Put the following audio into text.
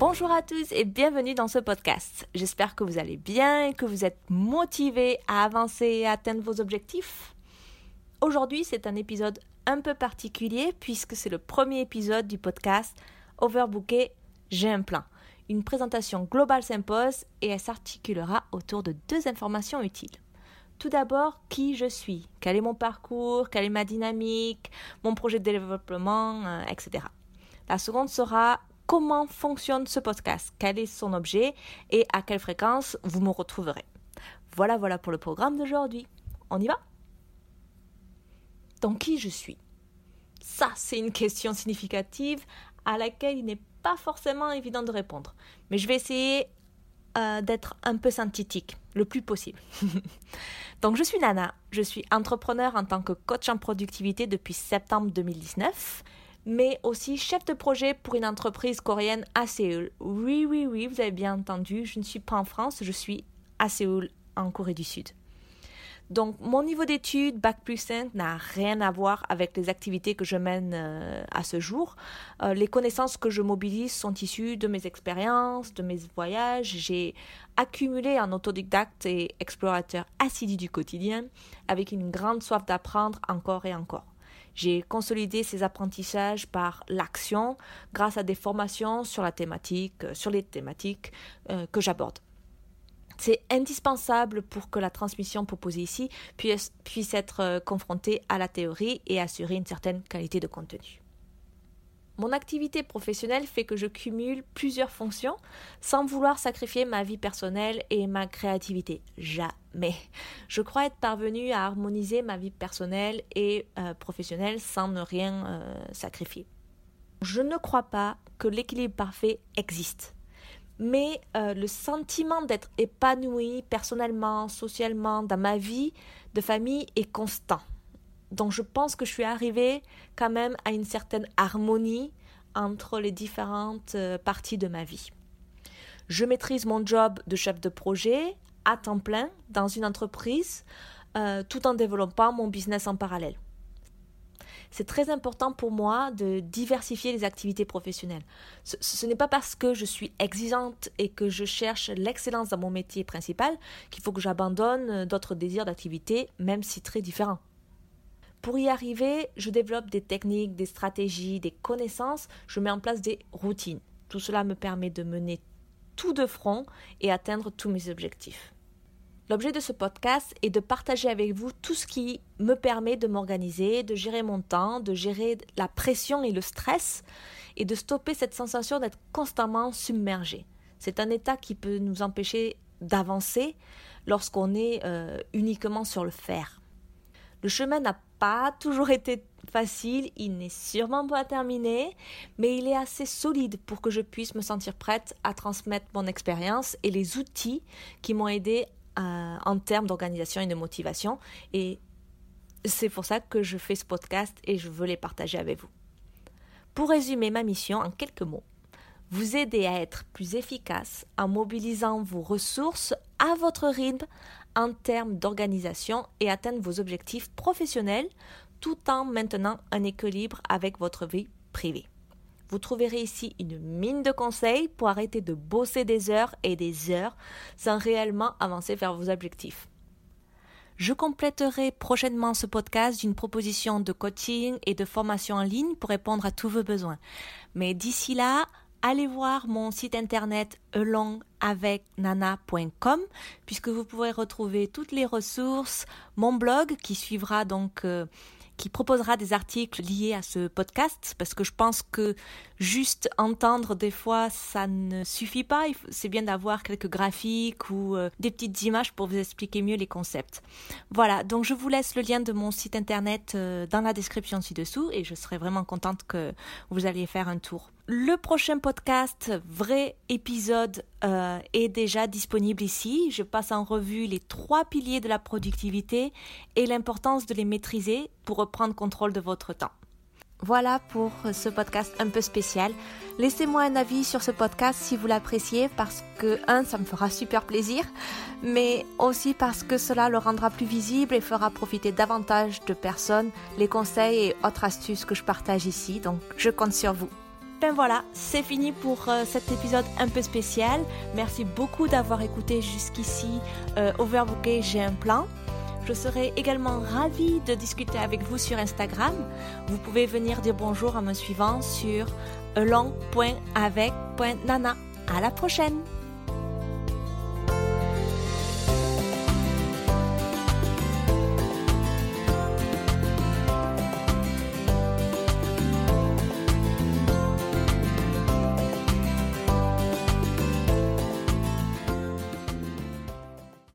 Bonjour à tous et bienvenue dans ce podcast. J'espère que vous allez bien et que vous êtes motivés à avancer et à atteindre vos objectifs. Aujourd'hui, c'est un épisode un peu particulier puisque c'est le premier épisode du podcast Overbooké, j'ai un plan. Une présentation globale s'impose et elle s'articulera autour de deux informations utiles. Tout d'abord, qui je suis, quel est mon parcours, quelle est ma dynamique, mon projet de développement, euh, etc. La seconde sera comment fonctionne ce podcast, quel est son objet et à quelle fréquence vous me retrouverez. Voilà, voilà pour le programme d'aujourd'hui. On y va? Donc qui je suis? Ça, c'est une question significative à laquelle il n'est pas forcément évident de répondre. Mais je vais essayer euh, d'être un peu synthétique, le plus possible. Donc je suis Nana, je suis entrepreneur en tant que coach en productivité depuis septembre 2019 mais aussi chef de projet pour une entreprise coréenne à Séoul. Oui, oui, oui, vous avez bien entendu, je ne suis pas en France, je suis à Séoul, en Corée du Sud. Donc, mon niveau d'études, Bac plus 5, n'a rien à voir avec les activités que je mène euh, à ce jour. Euh, les connaissances que je mobilise sont issues de mes expériences, de mes voyages. J'ai accumulé un autodidacte et explorateur assidu du quotidien, avec une grande soif d'apprendre encore et encore. J'ai consolidé ces apprentissages par l'action grâce à des formations sur la thématique, euh, sur les thématiques euh, que j'aborde. C'est indispensable pour que la transmission proposée ici puisse, être euh, confrontée à la théorie et assurer une certaine qualité de contenu. Mon activité professionnelle fait que je cumule plusieurs fonctions sans vouloir sacrifier ma vie personnelle et ma créativité. Jamais. Je crois être parvenue à harmoniser ma vie personnelle et euh, professionnelle sans ne rien euh, sacrifier. Je ne crois pas que l'équilibre parfait existe. Mais euh, le sentiment d'être épanoui personnellement, socialement, dans ma vie de famille est constant. Donc je pense que je suis arrivée quand même à une certaine harmonie entre les différentes euh, parties de ma vie. Je maîtrise mon job de chef de projet à temps plein dans une entreprise euh, tout en développant mon business en parallèle. C'est très important pour moi de diversifier les activités professionnelles. Ce, ce n'est pas parce que je suis exigeante et que je cherche l'excellence dans mon métier principal qu'il faut que j'abandonne euh, d'autres désirs d'activité, même si très différents. Pour y arriver, je développe des techniques, des stratégies, des connaissances, je mets en place des routines. Tout cela me permet de mener tout de front et atteindre tous mes objectifs. L'objet de ce podcast est de partager avec vous tout ce qui me permet de m'organiser, de gérer mon temps, de gérer la pression et le stress et de stopper cette sensation d'être constamment submergé. C'est un état qui peut nous empêcher d'avancer lorsqu'on est euh, uniquement sur le faire. Le chemin n'a pas toujours été facile, il n'est sûrement pas terminé, mais il est assez solide pour que je puisse me sentir prête à transmettre mon expérience et les outils qui m'ont aidé euh, en termes d'organisation et de motivation. Et c'est pour ça que je fais ce podcast et je veux les partager avec vous. Pour résumer ma mission en quelques mots, vous aider à être plus efficace en mobilisant vos ressources à votre rythme en termes d'organisation et atteindre vos objectifs professionnels tout en maintenant un équilibre avec votre vie privée. Vous trouverez ici une mine de conseils pour arrêter de bosser des heures et des heures sans réellement avancer vers vos objectifs. Je compléterai prochainement ce podcast d'une proposition de coaching et de formation en ligne pour répondre à tous vos besoins. Mais d'ici là, allez voir mon site internet elongavecnana.com puisque vous pourrez retrouver toutes les ressources, mon blog qui suivra donc euh, qui proposera des articles liés à ce podcast parce que je pense que juste entendre des fois ça ne suffit pas, c'est bien d'avoir quelques graphiques ou euh, des petites images pour vous expliquer mieux les concepts. Voilà, donc je vous laisse le lien de mon site internet euh, dans la description ci-dessous et je serai vraiment contente que vous alliez faire un tour. Le prochain podcast, vrai épisode, euh, est déjà disponible ici. Je passe en revue les trois piliers de la productivité et l'importance de les maîtriser pour reprendre contrôle de votre temps. Voilà pour ce podcast un peu spécial. Laissez-moi un avis sur ce podcast si vous l'appréciez parce que, un, ça me fera super plaisir, mais aussi parce que cela le rendra plus visible et fera profiter davantage de personnes les conseils et autres astuces que je partage ici. Donc, je compte sur vous. Ben voilà, c'est fini pour euh, cet épisode un peu spécial. Merci beaucoup d'avoir écouté jusqu'ici euh, Overbooké, j'ai un plan. Je serai également ravie de discuter avec vous sur Instagram. Vous pouvez venir dire bonjour en me suivant sur along.avec.nana. À la prochaine!